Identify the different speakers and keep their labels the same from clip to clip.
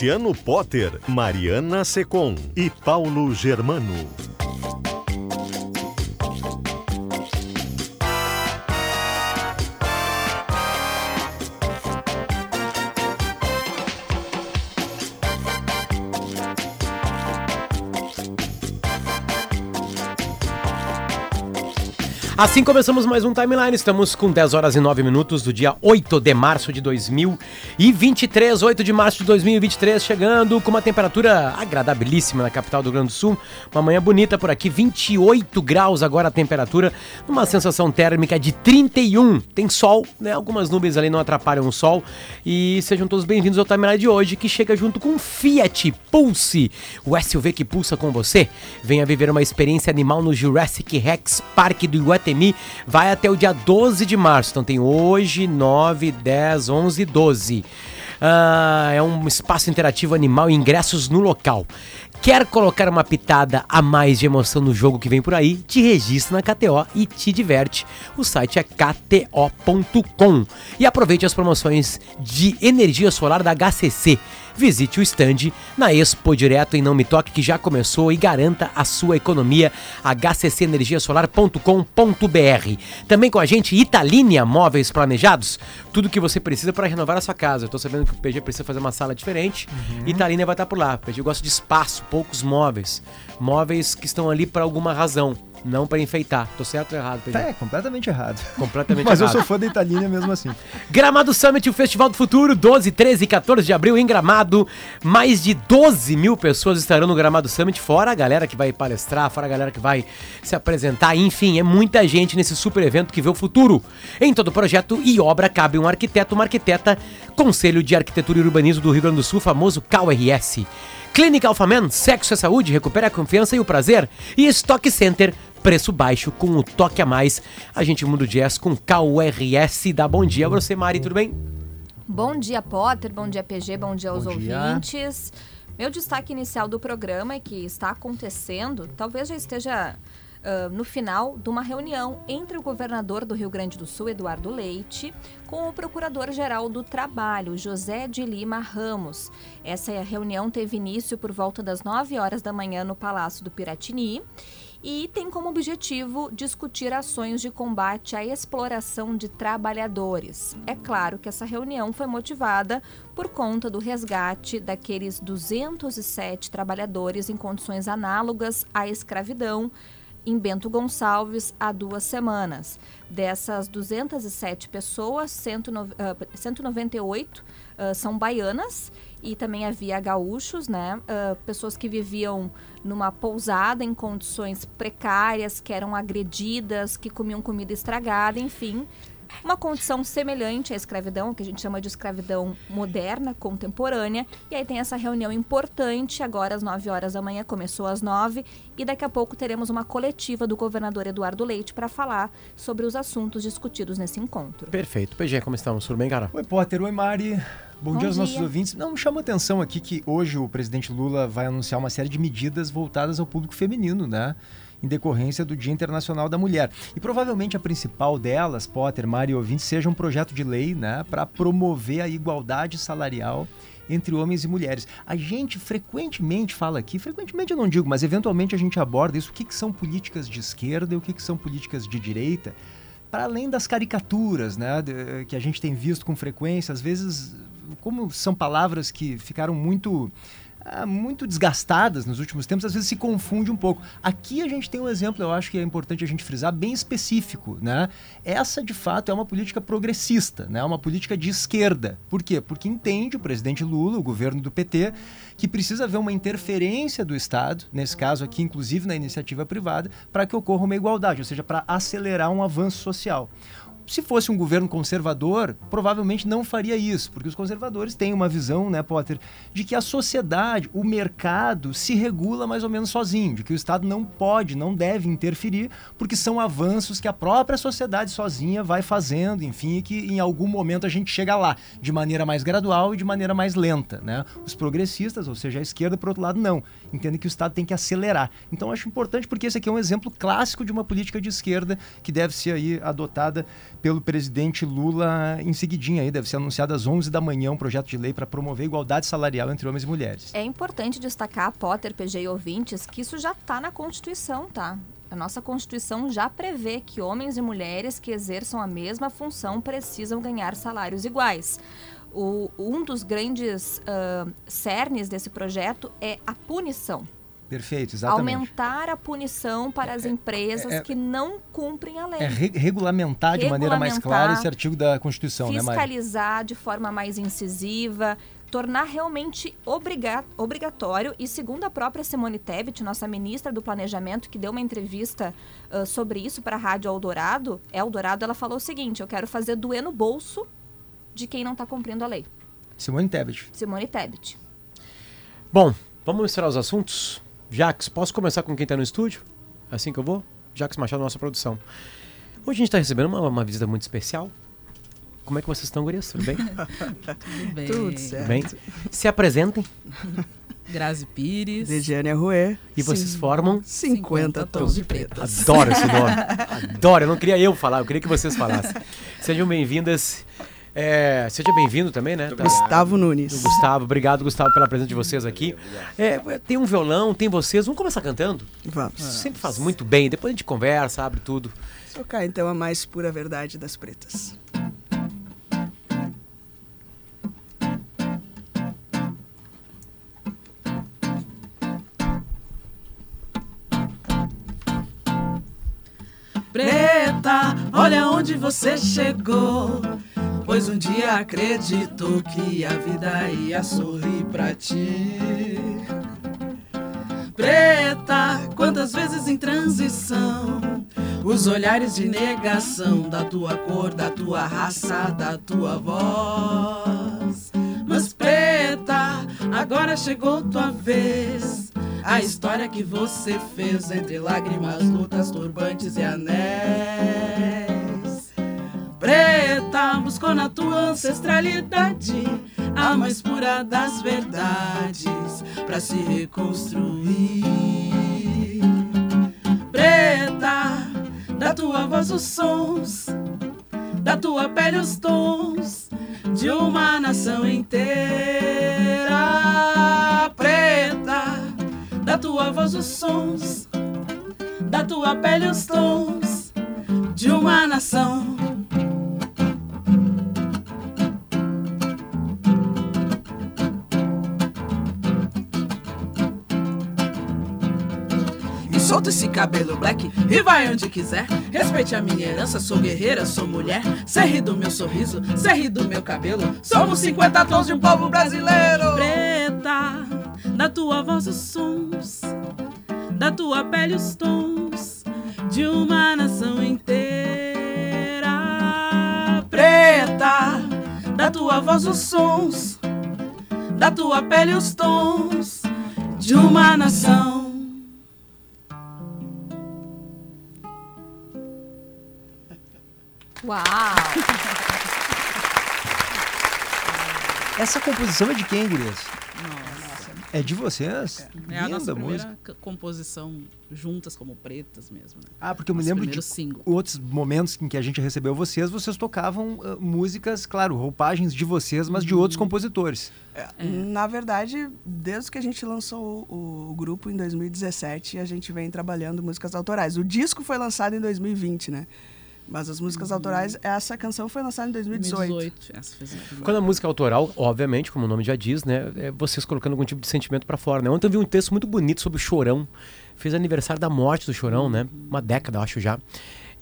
Speaker 1: Luciano Potter, Mariana Secom e Paulo Germano.
Speaker 2: Assim começamos mais um timeline. Estamos com 10 horas e 9 minutos do dia 8 de março de 2023. 8 de março de 2023, chegando com uma temperatura agradabilíssima na capital do Rio Grande do Sul. Uma manhã bonita por aqui, 28 graus agora a temperatura, uma sensação térmica de 31. Tem sol, né? Algumas nuvens ali não atrapalham o sol. E sejam todos bem-vindos ao timeline de hoje, que chega junto com Fiat Pulse, o SUV que pulsa com você. Venha viver uma experiência animal no Jurassic Rex Park do Iguatemi Iguatemi vai até o dia 12 de março. Então tem hoje, 9, 10, 11 e 12. Uh, é um espaço interativo animal ingressos no local. Quer colocar uma pitada a mais de emoção no jogo que vem por aí? Te registra na KTO e te diverte. O site é kto.com. E aproveite as promoções de energia solar da HCC visite o stand na Expo Direto em Não Me Toque, que já começou e garanta a sua economia, hccenergiasolar.com.br. Também com a gente, Italínia Móveis Planejados, tudo que você precisa para renovar a sua casa. Eu tô sabendo que o PG precisa fazer uma sala diferente, uhum. Italínia vai estar por lá. O PG gosta de espaço, poucos móveis, móveis que estão ali por alguma razão. Não para enfeitar. Tô certo ou errado,
Speaker 3: Pedro? É, completamente errado.
Speaker 2: Completamente
Speaker 3: Mas
Speaker 2: errado.
Speaker 3: eu sou fã da Italina mesmo assim.
Speaker 2: Gramado Summit, o Festival do Futuro, 12, 13 e 14 de abril em Gramado. Mais de 12 mil pessoas estarão no Gramado Summit, fora a galera que vai palestrar, fora a galera que vai se apresentar. Enfim, é muita gente nesse super evento que vê o futuro. Em todo projeto e obra cabe um arquiteto, uma arquiteta, Conselho de Arquitetura e Urbanismo do Rio Grande do Sul, famoso CalRS. Clínica Alfaman, sexo é saúde, recupera a confiança e o prazer. E Stock Center, preço baixo com o toque a mais. A gente muda o jazz com KURS. Dá bom dia pra você, Mari, tudo bem?
Speaker 4: Bom dia, Potter. Bom dia, PG. Bom dia aos bom ouvintes. Dia. Meu destaque inicial do programa é que está acontecendo, talvez já esteja Uh, no final de uma reunião entre o governador do Rio Grande do Sul, Eduardo Leite, com o procurador-geral do Trabalho, José de Lima Ramos. Essa reunião teve início por volta das 9 horas da manhã no Palácio do Piratini e tem como objetivo discutir ações de combate à exploração de trabalhadores. É claro que essa reunião foi motivada por conta do resgate daqueles 207 trabalhadores em condições análogas à escravidão em Bento Gonçalves há duas semanas. Dessas 207 pessoas, 198 uh, uh, são baianas e também havia gaúchos, né? Uh, pessoas que viviam numa pousada em condições precárias, que eram agredidas, que comiam comida estragada, enfim, uma condição semelhante à escravidão, que a gente chama de escravidão moderna, contemporânea. E aí tem essa reunião importante, agora às 9 horas da manhã, começou às 9, e daqui a pouco teremos uma coletiva do governador Eduardo Leite para falar sobre os assuntos discutidos nesse encontro.
Speaker 2: Perfeito. PG, como estamos? Tudo bem, cara?
Speaker 3: Oi, Potter. Oi, Mari. Bom, Bom dia aos dia. nossos ouvintes. Não, chama atenção aqui que hoje o presidente Lula vai anunciar uma série de medidas voltadas ao público feminino, né? Em decorrência do Dia Internacional da Mulher. E provavelmente a principal delas, Potter, Mário e ouvintes, seja um projeto de lei né, para promover a igualdade salarial entre homens e mulheres. A gente frequentemente fala aqui, frequentemente eu não digo, mas eventualmente a gente aborda isso, o que, que são políticas de esquerda e o que, que são políticas de direita, para além das caricaturas né, que a gente tem visto com frequência, às vezes, como são palavras que ficaram muito muito desgastadas nos últimos tempos, às vezes se confunde um pouco. Aqui a gente tem um exemplo, eu acho que é importante a gente frisar, bem específico. Né? Essa, de fato, é uma política progressista, né? uma política de esquerda. Por quê? Porque entende o presidente Lula, o governo do PT, que precisa haver uma interferência do Estado, nesse caso aqui, inclusive na iniciativa privada, para que ocorra uma igualdade, ou seja, para acelerar um avanço social se fosse um governo conservador, provavelmente não faria isso, porque os conservadores têm uma visão, né, Potter, de que a sociedade, o mercado se regula mais ou menos sozinho, de que o Estado não pode, não deve interferir, porque são avanços que a própria sociedade sozinha vai fazendo, enfim, e que em algum momento a gente chega lá, de maneira mais gradual e de maneira mais lenta, né? Os progressistas, ou seja, a esquerda, por outro lado, não. Entendem que o Estado tem que acelerar. Então, acho importante porque esse aqui é um exemplo clássico de uma política de esquerda que deve ser aí adotada pelo presidente Lula em seguidinha aí, deve ser anunciado às 11 da manhã um projeto de lei para promover igualdade salarial entre homens e mulheres.
Speaker 4: É importante destacar, Potter, PG e ouvintes, que isso já está na Constituição, tá? A nossa Constituição já prevê que homens e mulheres que exerçam a mesma função precisam ganhar salários iguais. O, um dos grandes uh, cernes desse projeto é a punição.
Speaker 3: Perfeito, exatamente.
Speaker 4: Aumentar a punição para as é, empresas é, é, que não cumprem a lei.
Speaker 3: É re regulamentar de maneira mais clara esse artigo da Constituição,
Speaker 4: fiscalizar né, Fiscalizar de forma mais incisiva, tornar realmente obriga obrigatório. E segundo a própria Simone Tebet, nossa ministra do Planejamento, que deu uma entrevista uh, sobre isso para a Rádio Eldorado, Eldorado, ela falou o seguinte: eu quero fazer doer no bolso de quem não está cumprindo a lei.
Speaker 3: Simone Tebet.
Speaker 4: Simone Tebet.
Speaker 2: Bom, vamos misturar os assuntos? Jax, posso começar com quem está no estúdio? É assim que eu vou? Jax Machado, nossa produção. Hoje a gente está recebendo uma, uma, visita muito especial. Como é que vocês estão, gurias? Tudo bem?
Speaker 5: Tudo bem.
Speaker 6: Tudo certo.
Speaker 2: Bem? Se apresentem.
Speaker 5: Grazi Pires.
Speaker 6: Regiane Arruê.
Speaker 2: E vocês Sim. formam?
Speaker 6: 50 tons de pretas.
Speaker 2: Adoro esse nome. Adoro. Eu não queria eu falar, eu queria que vocês falassem. Sejam bem-vindas é, seja bem-vindo também, né?
Speaker 6: Tá, Gustavo Nunes.
Speaker 2: Gustavo, obrigado, Gustavo, pela presença de vocês aqui. É, tem um violão, tem vocês. Vamos começar cantando?
Speaker 6: Vamos.
Speaker 2: Sempre faz muito bem. Depois a gente conversa, abre tudo.
Speaker 6: Tocar então a mais pura verdade das pretas.
Speaker 5: Preta, olha onde você chegou. Pois um dia acreditou que a vida ia sorrir pra ti. Preta, quantas vezes em transição, os olhares de negação da tua cor, da tua raça, da tua voz. Mas preta, agora chegou tua vez. A história que você fez entre lágrimas, lutas, turbantes e anéis preta buscou na tua ancestralidade a mais pura das verdades para se reconstruir. Preta, da tua voz os sons, da tua pele os tons de uma nação inteira. Preta, da tua voz os sons, da tua pele os tons de uma nação solta esse cabelo black e vai onde quiser. Respeite a minha herança, sou guerreira, sou mulher. Cê do meu sorriso, cê do meu cabelo. Somos 50 tons de um povo brasileiro. Preta, da tua voz os sons, da tua pele os tons de uma nação inteira. Preta, da tua voz os sons, da tua pele os tons de uma nação
Speaker 4: Uau!
Speaker 3: Essa composição é de quem, Gurias?
Speaker 5: Nossa.
Speaker 3: É de vocês?
Speaker 5: É, é a nossa primeira música. composição juntas como pretas mesmo. Né?
Speaker 3: Ah, porque eu me lembro de single. outros momentos em que a gente recebeu vocês, vocês tocavam uh, músicas, claro, roupagens de vocês, mas uhum. de outros compositores.
Speaker 6: É, é. Na verdade, desde que a gente lançou o, o, grupo em 2017, a gente vem trabalhando músicas autorais. O disco foi lançado em 2020, né? Mas as músicas uhum. autorais, essa canção foi lançada em 2018. 2018 essa
Speaker 2: fez Quando a música é autoral, obviamente, como o nome já diz, né, é vocês colocando algum tipo de sentimento para fora, né? Ontem eu vi um texto muito bonito sobre o Chorão. Fez aniversário da morte do Chorão, né? Uma década, acho já.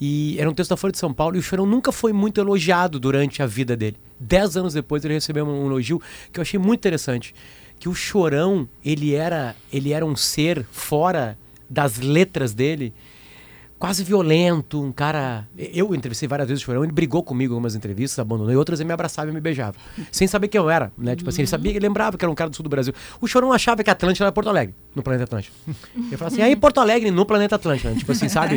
Speaker 2: E era um texto da Folha de São Paulo e o Chorão nunca foi muito elogiado durante a vida dele. Dez anos depois ele recebeu um elogio que eu achei muito interessante. Que o Chorão, ele era, ele era um ser fora das letras dele, quase violento, um cara. Eu entrevistei várias vezes o Chorão, ele brigou comigo em algumas entrevistas, abandonou, e outras ele me abraçava e me beijava. sem saber quem eu era, né? Tipo assim, ele sabia, ele lembrava que era um cara do sul do Brasil. O Chorão achava que Atlântida era Porto Alegre, no planeta Atlântico. Ele falava assim, aí Porto Alegre no planeta Atlântico, né? tipo assim, sabe?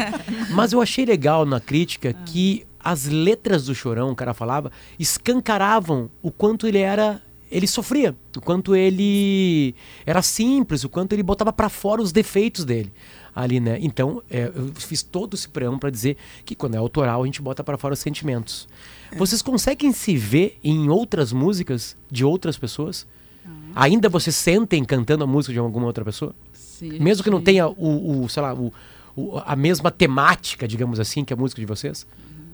Speaker 2: Mas eu achei legal na crítica que as letras do Chorão, o cara falava, escancaravam o quanto ele era ele sofria, o quanto ele era simples, o quanto ele botava para fora os defeitos dele ali, né? Então, é, eu fiz todo esse preâmbulo para dizer que quando é autoral a gente bota para fora os sentimentos. É. Vocês conseguem se ver em outras músicas de outras pessoas? Ah. Ainda vocês sentem cantando a música de alguma outra pessoa? Sim, Mesmo que não tenha o, o sei lá, o, o, a mesma temática, digamos assim, que a música de vocês?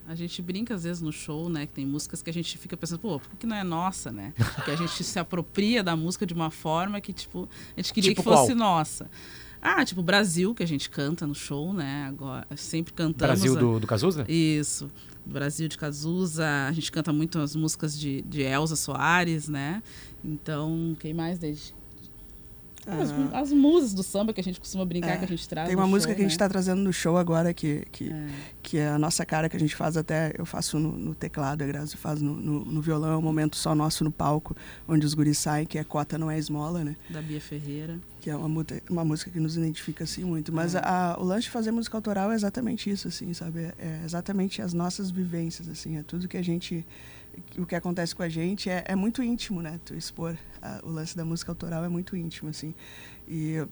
Speaker 5: A gente brinca às vezes no show, né? Que tem músicas que a gente fica pensando, pô, por que não é nossa, né? Porque a gente se apropria da música de uma forma que, tipo, a gente queria tipo que fosse qual? nossa. Ah, tipo Brasil, que a gente canta no show, né? Agora, sempre cantamos.
Speaker 2: Brasil do, do Cazuza?
Speaker 5: Isso. Brasil de Cazuza. A gente canta muito as músicas de, de Elza Soares, né? Então, quem mais, desde as, as, musas do samba que a gente costuma brincar, é, que a gente traz.
Speaker 6: Tem uma música show, que a gente está né? trazendo no show agora, que, que, é. que é a nossa cara que a gente faz até. Eu faço no, no teclado, a Grazi faz no, no, no, violão, é um momento só nosso no palco, onde os guris saem, que é Cota Não É Esmola, né?
Speaker 5: Da Bia Ferreira.
Speaker 6: Que é uma, uma música que nos identifica assim muito. Mas é. a, o lance de fazer música autoral é exatamente isso, assim, sabe? É exatamente as nossas vivências, assim, é tudo que a gente o que acontece com a gente é, é muito íntimo, né? Tu expor a, o lance da música autoral é muito íntimo, assim. E,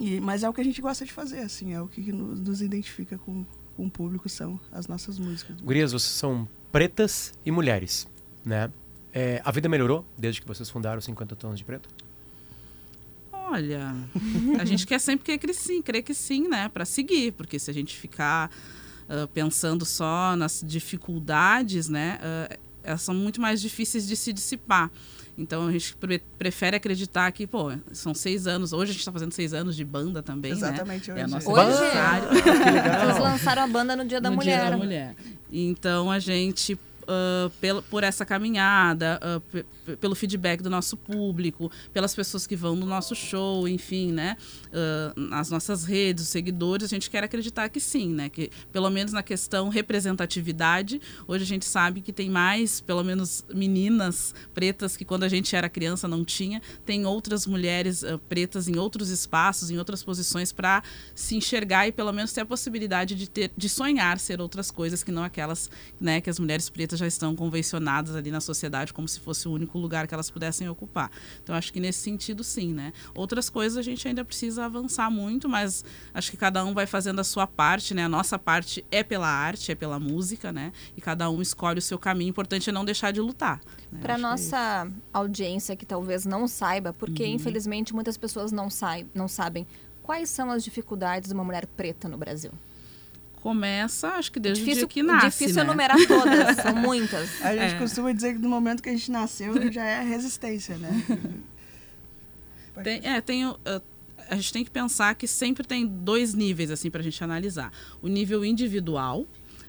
Speaker 6: e, mas é o que a gente gosta de fazer, assim, é o que nos, nos identifica com, com o público, são as nossas músicas.
Speaker 2: Gurias, vocês são pretas e mulheres, né? É, a vida melhorou desde que vocês fundaram 50 Tons de Preto?
Speaker 5: Olha, a gente quer sempre crer que sim, crer que sim, né? Para seguir, porque se a gente ficar uh, pensando só nas dificuldades, né? Uh, elas são muito mais difíceis de se dissipar. Então a gente pre prefere acreditar que, pô, são seis anos. Hoje a gente está fazendo seis anos de banda também.
Speaker 6: Né? Exatamente,
Speaker 5: né?
Speaker 6: hoje.
Speaker 5: É hoje aniversário.
Speaker 4: Vocês lançaram a banda no Dia da
Speaker 5: no
Speaker 4: Mulher.
Speaker 5: Dia da Mulher. Então a gente uh, pela, por essa caminhada, uh, pelo feedback do nosso público, pelas pessoas que vão no nosso show, enfim, né? Uh, nas nossas redes, os seguidores, a gente quer acreditar que sim, né? Que pelo menos na questão representatividade, hoje a gente sabe que tem mais, pelo menos meninas pretas que quando a gente era criança não tinha, tem outras mulheres pretas em outros espaços, em outras posições para se enxergar e pelo menos ter a possibilidade de ter, de sonhar ser outras coisas que não aquelas, né, que as mulheres pretas já estão convencionadas ali na sociedade como se fosse o único lugar que elas pudessem ocupar. Então acho que nesse sentido sim, né? Outras coisas a gente ainda precisa avançar muito, mas acho que cada um vai fazendo a sua parte, né? A nossa parte é pela arte, é pela música, né? E cada um escolhe o seu caminho. O importante é não deixar de lutar.
Speaker 4: Né? Para é nossa é audiência que talvez não saiba, porque uhum. infelizmente muitas pessoas não, sai, não sabem quais são as dificuldades de uma mulher preta no Brasil
Speaker 5: começa, acho que desde difícil, o dia que nasce.
Speaker 4: Difícil
Speaker 5: né?
Speaker 4: enumerar todas, são muitas.
Speaker 6: A gente é. costuma dizer que no momento que a gente nasceu já é resistência, né?
Speaker 5: tem, é, tem, uh, a gente tem que pensar que sempre tem dois níveis assim para a gente analisar. O nível individual,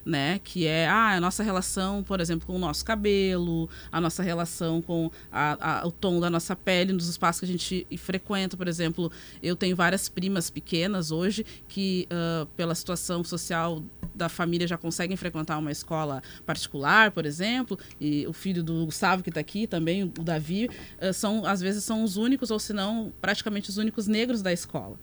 Speaker 5: né? Que é ah, a nossa relação, por exemplo, com o nosso cabelo, a nossa relação com a, a, o tom da nossa pele nos espaços que a gente frequenta. Por exemplo, eu tenho várias primas pequenas hoje que, uh, pela situação social da família, já conseguem frequentar uma escola particular, por exemplo, e o filho do Gustavo, que está aqui também, o Davi, uh, são, às vezes são os únicos, ou se não, praticamente os únicos negros da escola.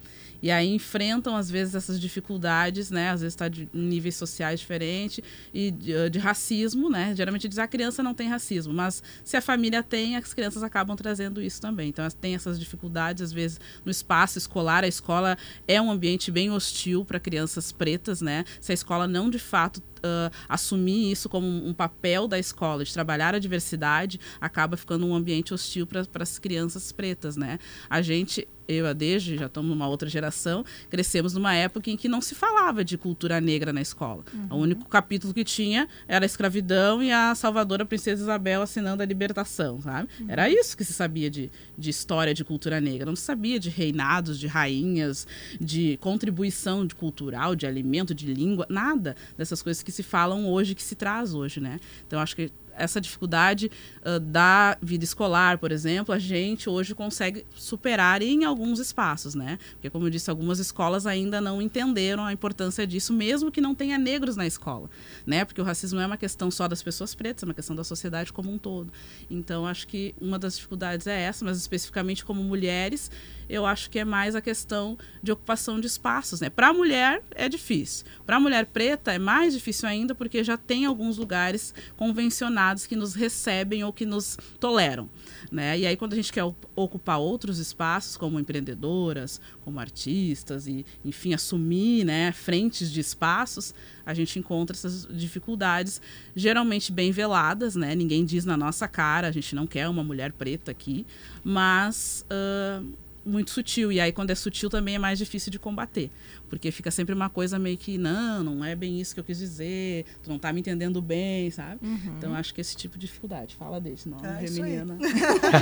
Speaker 5: E aí enfrentam, às vezes, essas dificuldades, né? Às vezes está de níveis sociais diferentes e de, ah, de, racismo, né? Geralmente diz a criança não tem racismo, mas se a família tem, as crianças acabam trazendo isso também. Então, tem essas dificuldades, às vezes, no espaço escolar. A escola é um ambiente bem hostil para crianças pretas, né? Se a escola não, de fato, uh, assumir isso como um papel da escola, de trabalhar a diversidade, acaba ficando um ambiente hostil para as crianças pretas, né? A gente eu e a Deja, já estamos numa outra geração, crescemos numa época em que não se falava de cultura negra na escola. Uhum. O único capítulo que tinha era a escravidão e a salvadora Princesa Isabel assinando a libertação, sabe? Uhum. Era isso que se sabia de, de história de cultura negra. Não se sabia de reinados, de rainhas, de contribuição de cultural, de alimento, de língua, nada dessas coisas que se falam hoje, que se traz hoje, né? Então acho que essa dificuldade uh, da vida escolar, por exemplo, a gente hoje consegue superar em alguns espaços, né? Porque, como eu disse, algumas escolas ainda não entenderam a importância disso, mesmo que não tenha negros na escola, né? Porque o racismo não é uma questão só das pessoas pretas, é uma questão da sociedade como um todo. Então, acho que uma das dificuldades é essa, mas especificamente como mulheres, eu acho que é mais a questão de ocupação de espaços, né? Para a mulher é difícil. Para a mulher preta é mais difícil ainda porque já tem alguns lugares convencionados que nos recebem ou que nos toleram, né? E aí quando a gente quer ocupar outros espaços como empreendedoras, como artistas e, enfim, assumir, né, frentes de espaços, a gente encontra essas dificuldades geralmente bem veladas, né? Ninguém diz na nossa cara, a gente não quer uma mulher preta aqui, mas uh, muito sutil. E aí, quando é sutil, também é mais difícil de combater. Porque fica sempre uma coisa meio que, não, não é bem isso que eu quis dizer, tu não tá me entendendo bem, sabe? Uhum. Então, acho que esse tipo de dificuldade. Fala desse, não, é menina.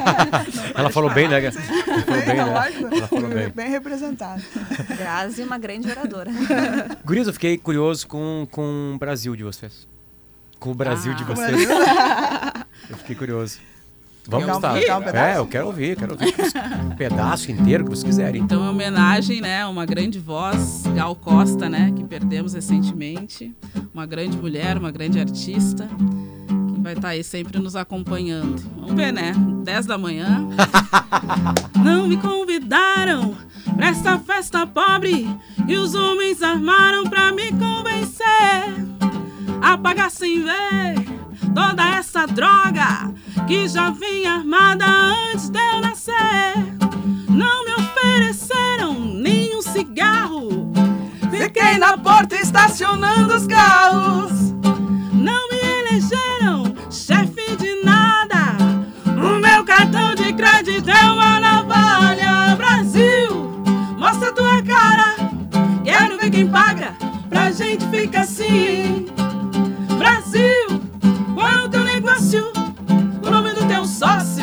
Speaker 2: Ela falou bem, né? Ela falou bem,
Speaker 6: né? Ela falou bem. Bem representada.
Speaker 4: Grazi, uma grande oradora.
Speaker 2: Gurias, eu fiquei curioso com, com o Brasil de vocês. Com o Brasil ah, de vocês. eu fiquei curioso. Vamos estar. Um é, eu quero ouvir, quero ouvir um pedaço inteiro que vocês quiserem.
Speaker 5: Então, homenagem, né, uma grande voz, Gal Costa, né, que perdemos recentemente, uma grande mulher, uma grande artista, que vai estar aí sempre nos acompanhando. Vamos ver, né? 10 da manhã. Não me convidaram pra esta festa pobre e os homens armaram pra me convencer a pagar sem ver toda essa droga que já vinha armada antes de eu nascer. Não me ofereceram nem um cigarro. Fiquei na porta estacionando os carros. Não me elegeram chefe de nada. O meu cartão de crédito é uma navalha. Brasil, mostra tua cara. Quero ver quem paga. Pra gente ficar assim. Brasil o nome do teu sócio,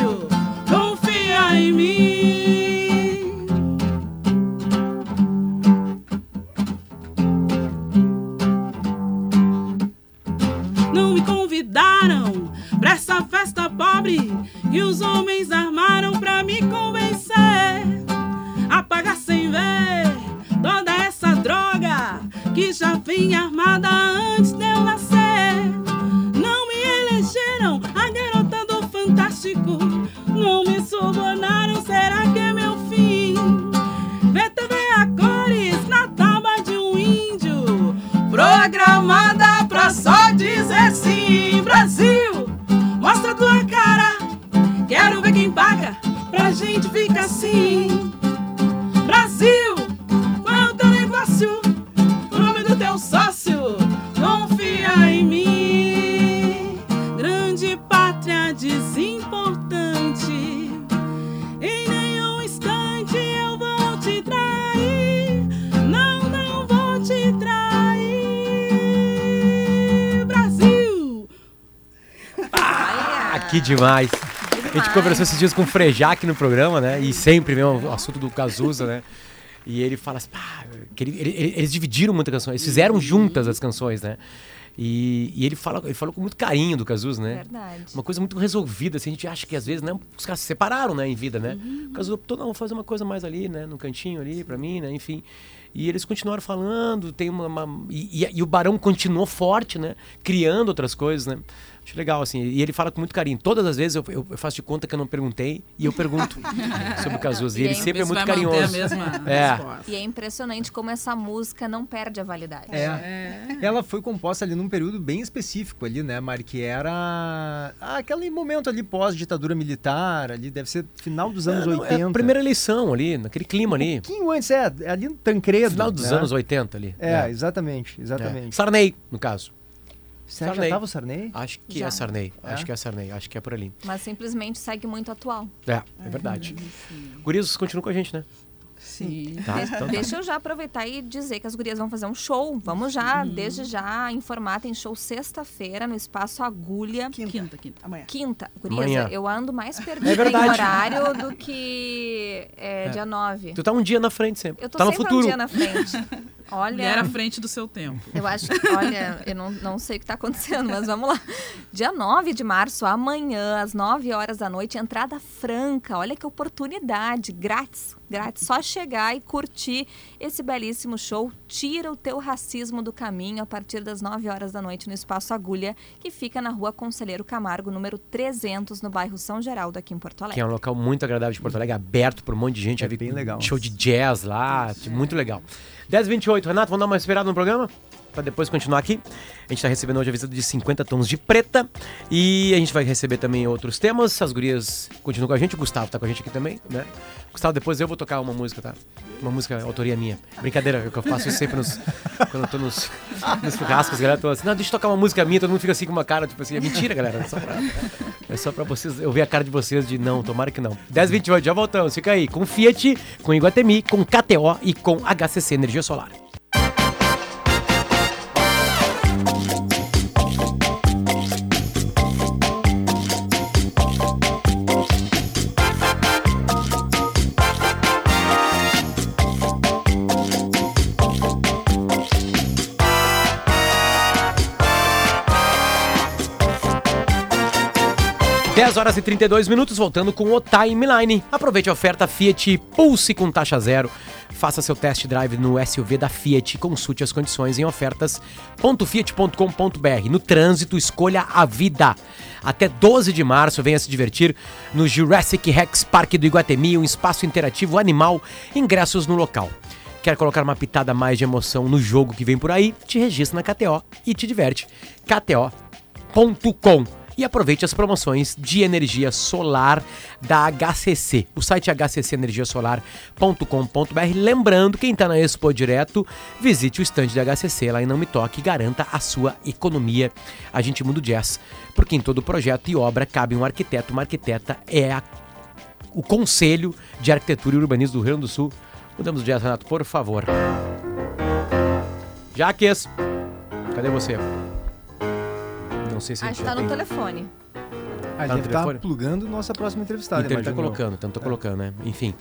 Speaker 5: Que
Speaker 2: demais. A gente conversou esses dias com o Frejá aqui no programa, né? E sempre vem o assunto do Cazuza, né? E ele fala assim, pá, ele, ele, eles dividiram muitas canções, eles fizeram juntas as canções, né? E, e, ele, fala, ele falou com muito carinho do Cazuza, né?
Speaker 4: Verdade.
Speaker 2: Uma coisa muito resolvida, assim, a gente acha que às vezes, né, os caras se separaram, né, em vida, né? Uhum. O Cazuza optou, não, vou fazer uma coisa mais ali, né, no cantinho ali, pra mim, né, enfim. E eles continuaram falando, tem uma... uma e, e, e, o Barão continuou forte, né, criando outras coisas, né? Acho legal, assim. E ele fala com muito carinho. Todas as vezes eu, eu, eu faço de conta que eu não perguntei e eu pergunto sobre o Cazuza. E, e ele é sempre é muito carinhoso.
Speaker 4: é. E é impressionante como essa música não perde a validade.
Speaker 3: É. é. Ela foi composta ali num período bem específico ali, né, Mari? Que era aquele momento ali pós-ditadura militar, ali deve ser final dos anos não, 80. É a
Speaker 2: primeira eleição ali, naquele clima ali.
Speaker 3: Um pouquinho antes, é, ali no Tancredo.
Speaker 2: Final dos né? anos 80 ali.
Speaker 3: É, é. exatamente, exatamente.
Speaker 2: Sarney, no caso.
Speaker 3: Será Sarney. já estava o Sarney?
Speaker 2: Acho que é já. é Sarney. É? Acho que é Sarney. Acho que é por ali.
Speaker 4: Mas simplesmente segue muito atual.
Speaker 2: É, é verdade. Gurias, continuam com a gente, né?
Speaker 4: Sim. Tá, então tá. Deixa eu já aproveitar e dizer que as gurias vão fazer um show. Vamos já, Sim. desde já, informar. Tem show sexta-feira no Espaço Agulha.
Speaker 6: Quinta, quinta. quinta. Amanhã.
Speaker 4: Quinta. Gurias, Amanhã. eu ando mais perdida é em horário do que é, é. dia 9.
Speaker 2: Tu tá um dia na frente sempre.
Speaker 4: Eu tô
Speaker 2: tá
Speaker 4: sempre
Speaker 2: no futuro.
Speaker 4: um dia na frente. Olha,
Speaker 5: Era à frente do seu tempo.
Speaker 4: Eu acho que, olha, eu não, não sei o que está acontecendo, mas vamos lá. Dia 9 de março, amanhã, às 9 horas da noite, entrada franca. Olha que oportunidade, grátis, grátis. Só chegar e curtir esse belíssimo show. Tira o teu racismo do caminho a partir das 9 horas da noite no Espaço Agulha, que fica na rua Conselheiro Camargo, número 300, no bairro São Geraldo, aqui em Porto Alegre.
Speaker 2: Que é um local muito agradável de Porto Alegre, aberto por um monte de gente.
Speaker 3: É bem legal.
Speaker 2: Show de jazz lá, muito legal. 10h28, Renato, vamos dar uma respirada no programa? Pra depois continuar aqui. A gente tá recebendo hoje a visita de 50 tons de preta. E a gente vai receber também outros temas. As gurias continuam com a gente. O Gustavo tá com a gente aqui também, né? Gustavo, depois eu vou tocar uma música, tá? Uma música autoria minha. Brincadeira, que eu faço sempre nos, quando eu tô nos, nos churrascos. Galera tô assim, não, deixa eu tocar uma música minha. Todo mundo fica assim com uma cara, tipo assim, é mentira, galera. É só pra, é só pra vocês, eu ver a cara de vocês de não, tomara que não. 10h28, já voltamos. Fica aí com Fiat, com Iguatemi, com KTO e com HCC Energia Solar. Horas e 32 minutos, voltando com o Timeline. Aproveite a oferta Fiat Pulse com taxa zero. Faça seu test drive no SUV da Fiat. Consulte as condições em ofertas.fiat.com.br. No trânsito, escolha a vida. Até 12 de março, venha se divertir no Jurassic Rex Park do Iguatemi, um espaço interativo animal. Ingressos no local. Quer colocar uma pitada mais de emoção no jogo que vem por aí? Te registra na KTO e te diverte. KTO.com e aproveite as promoções de energia solar da HCC. O site hccenergiasolar.com.br. Lembrando, quem está na Expo Direto, visite o estande da HCC lá em Não Me Toque e garanta a sua economia. A gente muda o jazz, porque em todo projeto e obra cabe um arquiteto, uma arquiteta é a, o Conselho de Arquitetura e Urbanismo do Rio Grande do Sul. Mudamos o jazz, Renato, por favor. Jaques, cadê você? Não sei se a
Speaker 4: Acho
Speaker 2: gente
Speaker 4: que
Speaker 2: já
Speaker 4: tá no
Speaker 2: tem-
Speaker 4: telefone.
Speaker 3: Ah,
Speaker 2: Tá
Speaker 3: deve estar plugando nossa próxima entrevistada.
Speaker 2: Então ele tá colocando, então tô colocando, né? Enfim.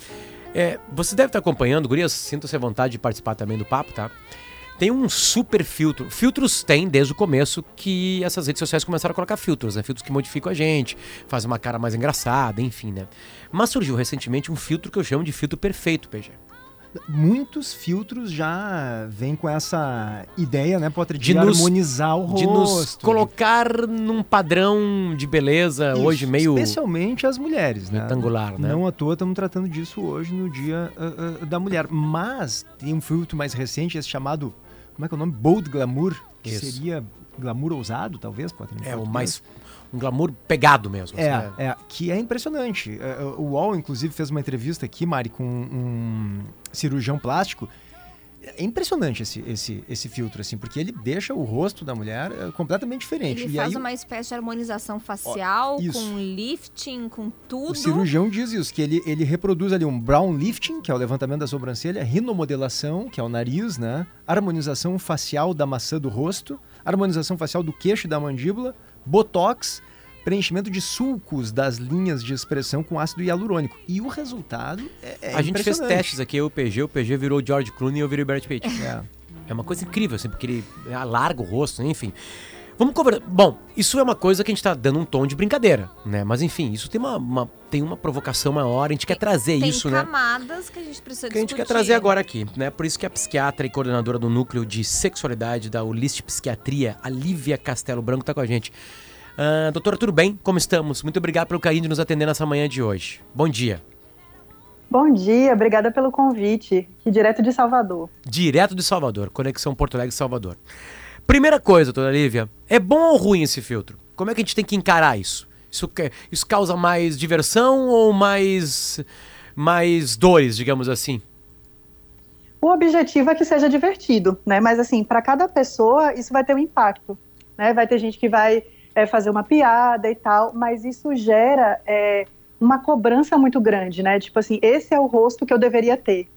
Speaker 2: É, você deve estar acompanhando, Gurias, sinta-se à vontade de participar também do papo, tá? Tem um super filtro. Filtros tem desde o começo que essas redes sociais começaram a colocar filtros, né? Filtros que modificam a gente, fazem uma cara mais engraçada, enfim, né? Mas surgiu recentemente um filtro que eu chamo de filtro perfeito, PG.
Speaker 3: Muitos filtros já vêm com essa ideia, né, Potter, de,
Speaker 2: De nos-
Speaker 3: harmonizar o rosto.
Speaker 2: De nos colocar num padrão de beleza
Speaker 3: Isso,
Speaker 2: hoje meio
Speaker 3: Especialmente as mulheres, né?
Speaker 2: retangular, né?
Speaker 3: Não à toa estamos tratando disso hoje no Dia ah, ah, da Mulher. Mas tem um filtro mais recente, esse chamado, como é que é o nome? Bold Glamour, que
Speaker 2: Isso.
Speaker 3: seria glamour ousado, talvez, em
Speaker 2: É o mais um glamour pegado mesmo.
Speaker 3: É,
Speaker 2: assim, né?
Speaker 3: é, que é impressionante. É, O UOL, inclusive, fez uma entrevista aqui, Mari, com um cirurgião plástico. É impressionante esse, esse, esse filtro, assim, porque ele deixa o rosto da mulher é, completamente diferente.
Speaker 4: Ele
Speaker 3: e
Speaker 4: faz
Speaker 3: aí,
Speaker 4: uma espécie de harmonização facial,
Speaker 3: isso.
Speaker 4: com lifting, com tudo.
Speaker 3: o cirurgião diz isso, que ele, ele reproduz ali um brown lifting, que é o levantamento da sobrancelha, rinomodelação, que é o nariz, né? Harmonização facial da maçã do rosto, harmonização facial do queixo e da mandíbula, botox, preenchimento de sulcos das linhas de expressão com ácido hialurônico. E o resultado é, é
Speaker 2: a gente fez testes aqui, eu o PG, o PG virou George Clooney e eu virei Brad Pitt.
Speaker 3: É.
Speaker 2: É uma coisa incrível, assim, porque ele alarga o rosto, enfim. Vamos conversar. Bom, isso é uma coisa que a gente tá dando um tom de brincadeira, né? Mas enfim, isso tem uma, uma- tem uma provocação maior, a gente quer trazer
Speaker 4: Tem
Speaker 2: isso, né?
Speaker 4: camadas que a gente precisa
Speaker 2: Que a gente quer
Speaker 4: discutir.
Speaker 2: trazer agora aqui, né? Por isso que a psiquiatra e coordenadora do núcleo de sexualidade da Ulist Psiquiatria, a Lívia Castelo Branco, tá com a gente. Ah, doutora, tudo bem? Como estamos? Muito obrigado pelo carinho de nos atender nessa manhã de hoje. Bom dia.
Speaker 7: Bom dia, obrigada pelo convite. Direto de Salvador.
Speaker 2: Direto de Salvador, Conexão Porto Alegre Salvador. Primeira coisa, doutora Lívia, é bom ou ruim esse filtro? Como é que a gente tem que encarar isso? Isso, isso causa mais diversão ou mais, mais dores, digamos assim?
Speaker 7: O objetivo é que seja divertido, né? Mas assim, para cada pessoa isso vai ter um impacto, né? Vai ter gente que vai é, fazer uma piada e tal, mas isso gera é, uma cobrança muito grande, né? Tipo assim, esse é o rosto que eu deveria ter.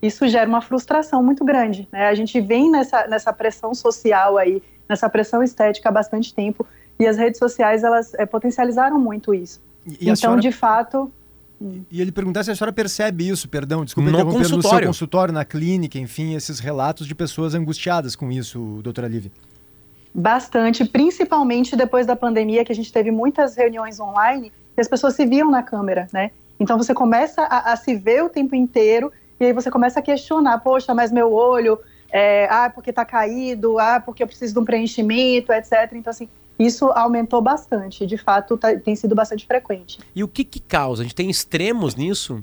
Speaker 7: Isso gera uma frustração muito grande, né? A gente vem nessa, nessa pressão social aí, nessa pressão estética há bastante tempo, e as redes sociais elas é, potencializaram muito isso.
Speaker 3: E, e
Speaker 7: então,
Speaker 3: senhora,
Speaker 7: de fato,
Speaker 3: E ele perguntar se a senhora percebe isso, perdão, desculpa
Speaker 2: No
Speaker 3: interromper, no seu
Speaker 2: consultório.
Speaker 3: consultório, na clínica, enfim, esses relatos de pessoas angustiadas com isso, doutora Lívia.
Speaker 7: Bastante, principalmente depois da pandemia, que a gente teve muitas reuniões online e as pessoas se viam na câmera, né? Então você começa a, a se ver o tempo inteiro e aí você começa a questionar, poxa, mas meu olho, é, ah, porque tá caído, ah, porque eu preciso de um preenchimento, etc. Então, assim, isso aumentou bastante, de fato tá- tem sido bastante frequente.
Speaker 2: E o que que causa? A gente tem extremos nisso?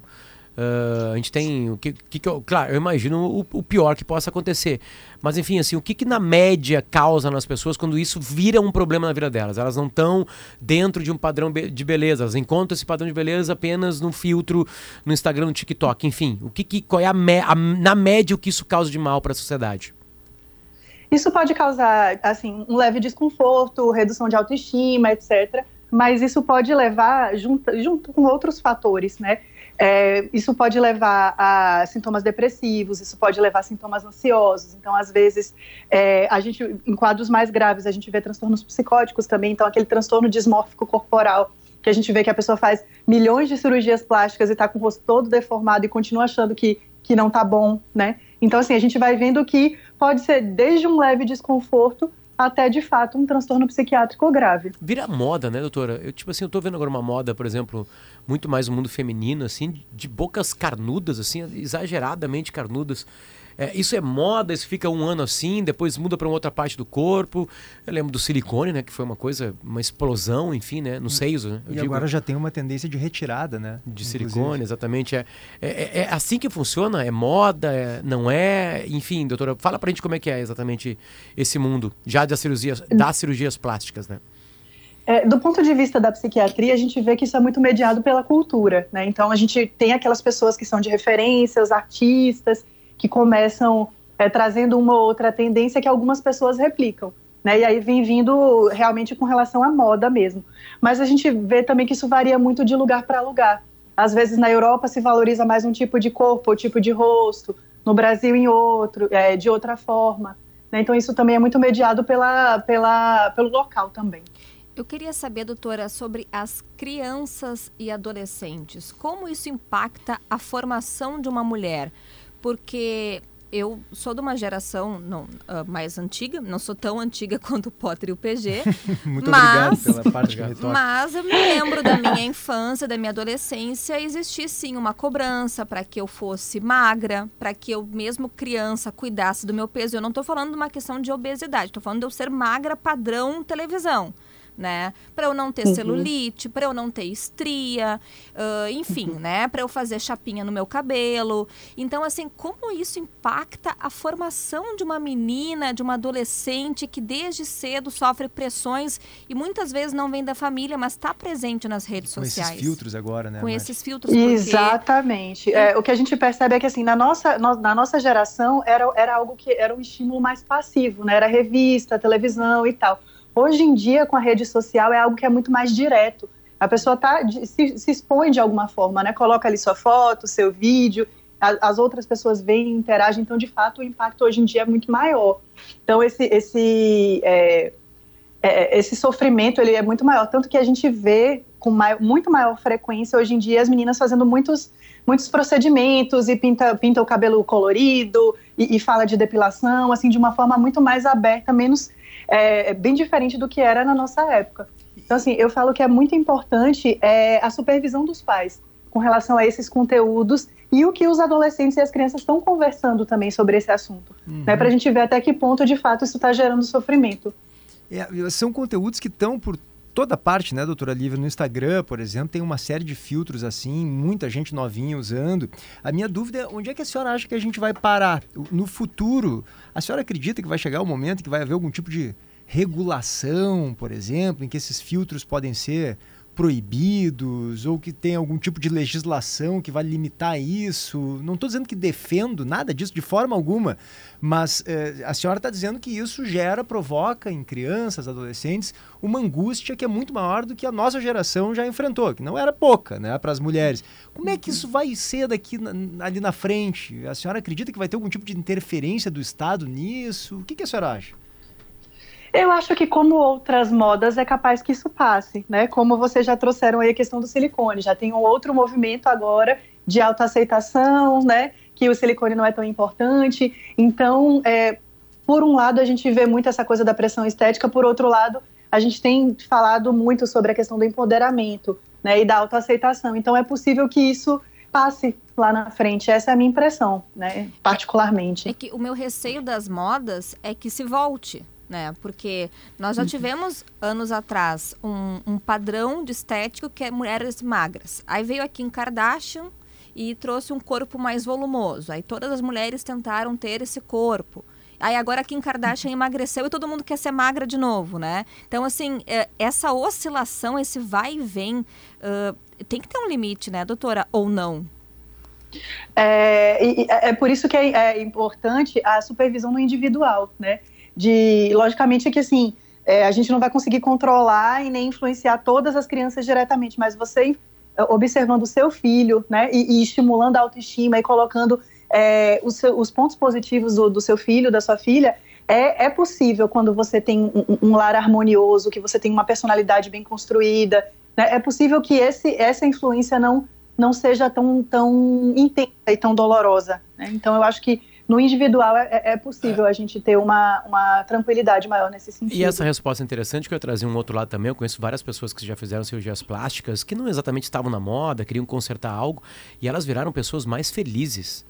Speaker 2: Ah, a gente tem o que, que, que eu, claro, eu imagino o, o pior que possa acontecer. Mas enfim, assim, o que que na média causa nas pessoas quando isso vira um problema na vida delas? Elas não estão dentro de um padrão de beleza, elas encontram esse padrão de beleza apenas no filtro no Instagram, no TikTok, enfim. O que que qual é a, mé- a- na média o que isso causa de mal para a sociedade?
Speaker 7: Isso pode causar, assim, um leve desconforto, redução de autoestima, etc. Mas isso pode levar, junto, junto com outros fatores, né? É, isso pode levar a sintomas depressivos, isso pode levar a sintomas ansiosos. Então, às vezes, é, a gente, em quadros mais graves, a gente vê transtornos psicóticos também. Então, aquele transtorno dismórfico corporal, que a gente vê que a pessoa faz milhões de cirurgias plásticas e está com o rosto todo deformado e continua achando que, que não tá bom, né? Então, assim, a gente vai vendo que pode ser desde um leve desconforto até, de fato, um transtorno psiquiátrico grave.
Speaker 2: Vira moda, né, doutora? Eu, tipo assim, eu tô vendo agora uma moda, por exemplo, muito mais no mundo feminino, assim, de bocas carnudas, assim, exageradamente carnudas. É, isso é moda, isso fica um ano assim, depois muda para uma outra parte do corpo. Eu lembro do silicone, né, que foi uma coisa, uma explosão, enfim, né, nos seios, né?
Speaker 3: E
Speaker 2: digo,
Speaker 3: agora já tem uma tendência de retirada, né?
Speaker 2: de
Speaker 3: inclusive.
Speaker 2: silicone, exatamente. É, é, é assim que funciona? É moda? É- não é? Enfim, doutora, fala pra gente como é que é exatamente esse mundo, já das cirurgias, das cirurgias plásticas, né?
Speaker 7: É, do ponto de vista da psiquiatria, a gente vê que isso é muito mediado pela cultura, né? Então a gente tem aquelas pessoas que são de referência, os artistas, que começam é, trazendo uma ou outra tendência que algumas pessoas replicam, né? E aí vem vindo realmente com relação à moda mesmo. Mas a gente vê também que isso varia muito de lugar para lugar. Às vezes na Europa se valoriza mais um tipo de corpo, ou tipo de rosto, no Brasil em outro, é, de outra forma. né? Então isso também é muito mediado pela, pela, pelo local também.
Speaker 4: Eu queria saber, doutora, sobre as crianças e adolescentes. Como isso impacta a formação de uma mulher? Porque eu sou de uma geração não, ah, mais antiga, não sou tão antiga quanto o Potter e o PG,
Speaker 3: Muito
Speaker 4: Mas-
Speaker 3: obrigado pela parte que me toca.
Speaker 4: mas eu me lembro da minha infância, da minha adolescência, existia sim uma cobrança para que eu fosse magra, para que eu mesmo criança cuidasse do meu peso. Eu não estou falando de uma questão de obesidade, estou falando de eu ser magra padrão televisão. Né? Para eu não ter celulite, para eu não ter estria, ah, enfim, né? Para eu fazer chapinha no meu cabelo. Então, assim, como isso impacta a formação de uma menina, de uma adolescente que desde cedo sofre pressões e muitas vezes não vem da família, mas está presente nas redes
Speaker 3: Com
Speaker 4: sociais.
Speaker 3: esses filtros agora, né?
Speaker 4: Com
Speaker 3: Mari?
Speaker 4: esses filtros, porque
Speaker 7: Exatamente. É, o que a gente percebe é que assim, na nossa, no- na nossa geração era, era algo que era um estímulo mais passivo, né? Era revista, televisão e tal. Hoje em dia, com a rede social, é algo que é muito mais direto. A pessoa tá, se, se expõe de alguma forma, né? Coloca ali sua foto, seu vídeo, a- as outras pessoas veem e interagem, então, de fato, o impacto hoje em dia é muito maior. Então, esse, esse, é, é, esse sofrimento ele é muito maior, tanto que a gente vê com mai- muito maior frequência hoje em dia as meninas fazendo muitos, muitos procedimentos e pinta, pinta o cabelo colorido e, e fala de depilação, assim, de uma forma muito mais aberta, menos é, bem diferente do que era na nossa época. Então, assim, eu falo que é muito importante é, a supervisão dos pais com relação a esses conteúdos e o que os adolescentes e as crianças estão conversando também sobre esse assunto, né, para a gente ver até que ponto, de fato, isso está gerando sofrimento.
Speaker 3: É, são conteúdos que estão por toda parte, né, doutora Lívia? No Instagram, por exemplo, tem uma série de filtros assim, muita gente novinha usando. A minha dúvida é onde é que a senhora acha que a gente vai parar? No futuro, a senhora acredita que vai chegar o momento que vai haver algum tipo de regulação, por exemplo, em que esses filtros podem ser proibidos ou que tem algum tipo de legislação que vai limitar isso? Não estou dizendo que defendo nada disso de forma alguma, mas eh, a senhora está dizendo que isso gera, provoca em crianças, adolescentes, uma angústia que é muito maior do que a nossa geração já enfrentou, que não era pouca, né, para as mulheres. Como é que isso vai ser daqui na- ali na frente? A senhora acredita que vai ter algum tipo de interferência do Estado nisso? O que, que a senhora acha?
Speaker 7: Eu acho que, como outras modas, é capaz que isso passe, né? Como vocês já trouxeram aí a questão do silicone, já tem um outro movimento agora de autoaceitação, né? Que o silicone não é tão importante. Então, é, por um lado, a gente vê muito essa coisa da pressão estética, por outro lado, a gente tem falado muito sobre a questão do empoderamento, né? E da autoaceitação. Então, é possível que isso passe lá na frente. Essa é a minha impressão, né? Particularmente.
Speaker 4: É que o meu receio das modas é que se volte né? Porque nós já uhum. tivemos anos atrás um, um padrão de estético que é mulheres magras. Aí veio aqui em Kardashian e trouxe um corpo mais volumoso. Aí todas as mulheres tentaram ter esse corpo. Aí agora Kim Kardashian emagreceu e todo mundo quer ser magra de novo, né? Então, assim, é, essa oscilação, esse vai e vem, uh, tem que ter um limite, né, doutora? Ou não?
Speaker 7: É, é, é por isso que é, é importante a supervisão no individual, né? De, logicamente, que assim, é, a gente não vai conseguir controlar e nem influenciar todas as crianças diretamente, mas você é, observando o seu filho, né, e, e estimulando a autoestima e colocando é, os, os, pontos positivos do, do, seu filho, da sua filha, é, é possível quando você tem um, um, lar harmonioso, que você tem uma personalidade bem construída, né, é possível que esse, essa influência não, não seja tão, tão intensa e tão dolorosa. Né? Então, eu acho que no individual é, é, possível a gente ter uma, uma tranquilidade maior nesse sentido.
Speaker 2: E essa resposta é interessante, que eu trazer um outro lado também. Eu conheço várias pessoas que já fizeram cirurgias plásticas, que não exatamente estavam na moda, queriam consertar algo, e elas viraram pessoas mais felizes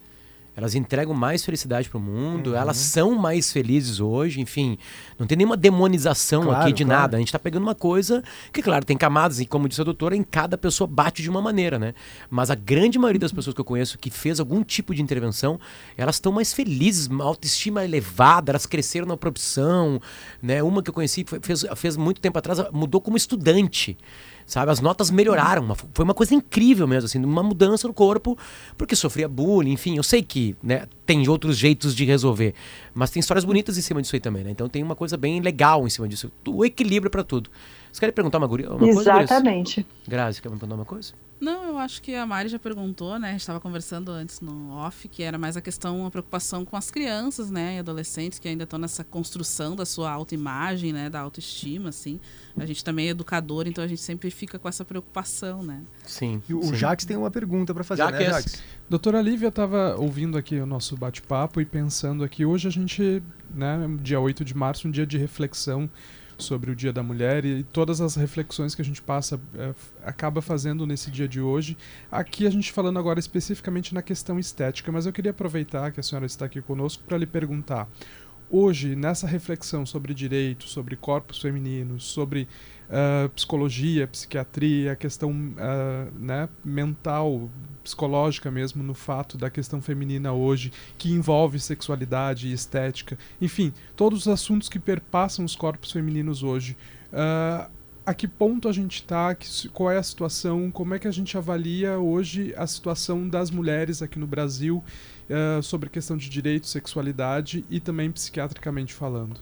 Speaker 2: elas entregam mais felicidade para o mundo, uhum. elas são mais felizes hoje, enfim. Não tem nenhuma demonização claro, aqui de claro. nada. A gente está pegando uma coisa que, claro, tem camadas, e como disse a doutora, em cada pessoa bate de uma maneira, né? Mas a grande maioria das pessoas que eu conheço que fez algum tipo de intervenção, elas estão mais felizes, autoestima elevada, elas cresceram na profissão, né? Uma que eu conheci fez, fez muito tempo atrás, mudou como estudante sabe? As notas melhoraram, uma, foi uma coisa incrível mesmo, assim, uma mudança no corpo, porque sofria bullying, enfim, eu sei que, né, tem outros jeitos de resolver, mas tem histórias bonitas em cima disso aí também, né? Então tem uma coisa bem legal em cima disso, o equilíbrio para tudo. Você quer perguntar uma, guria, uma
Speaker 7: coisa? Exatamente.
Speaker 2: Grazi, quer perguntar uma coisa?
Speaker 5: Não, eu acho que a Mari já perguntou, né? A gente estava conversando antes no off, que era mais a questão, a preocupação com as crianças, né? E adolescentes que ainda estão nessa construção da sua autoimagem, né? Da autoestima, assim. A gente também é educador, então a gente sempre fica com essa preocupação, né?
Speaker 2: Sim.
Speaker 3: E o
Speaker 2: sim.
Speaker 3: Jax tem uma pergunta para fazer, Jaques. né, Jax?
Speaker 8: Doutora Lívia estava ouvindo aqui o nosso bate-papo e pensando aqui, hoje a gente, né, dia 8 de março, um dia de reflexão sobre o Dia da Mulher e todas as reflexões que a gente passa é, acaba fazendo nesse dia de hoje. Aqui a gente falando agora especificamente na questão estética, mas eu queria aproveitar que a senhora está aqui conosco para lhe perguntar. Hoje, nessa reflexão sobre direitos, sobre corpos femininos, sobre uh, psicologia, psiquiatria, questão uh, né, mental, psicológica mesmo, no fato da questão feminina hoje, que envolve sexualidade e estética, enfim, todos os assuntos que perpassam os corpos femininos hoje. Uh, a que ponto a gente está, qual é a situação, como é que a gente avalia hoje a situação das mulheres aqui no Brasil uh, sobre questão de direito, sexualidade e também psiquiatricamente falando?